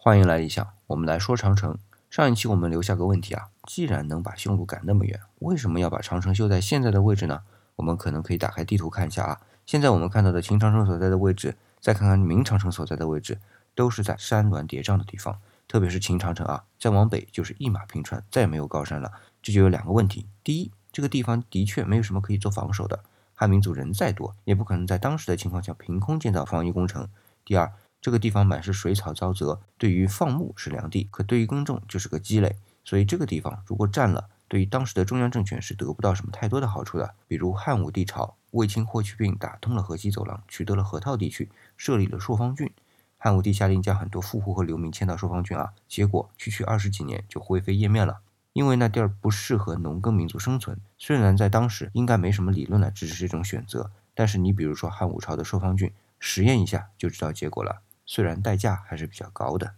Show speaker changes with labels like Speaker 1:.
Speaker 1: 欢迎来理想，我们来说长城。上一期我们留下个问题啊，既然能把匈奴赶那么远，为什么要把长城修在现在的位置呢？我们可能可以打开地图看一下啊。现在我们看到的秦长城所在的位置，再看看明长城所在的位置，都是在山峦叠嶂的地方。特别是秦长城啊，再往北就是一马平川，再也没有高山了。这就有两个问题：第一，这个地方的确没有什么可以做防守的，汉民族人再多，也不可能在当时的情况下凭空建造防御工程；第二，这个地方满是水草沼泽，对于放牧是良地，可对于耕种就是个积累。所以这个地方如果占了，对于当时的中央政权是得不到什么太多的好处的。比如汉武帝朝，卫青、霍去病打通了河西走廊，取得了河套地区，设立了朔方郡。汉武帝下令将很多富户和流民迁到朔方郡啊，结果区区二十几年就灰飞烟灭了，因为那地儿不适合农耕民族生存。虽然在当时应该没什么理论来支持这种选择，但是你比如说汉武朝的朔方郡，实验一下就知道结果了，虽然代价还是比较高的。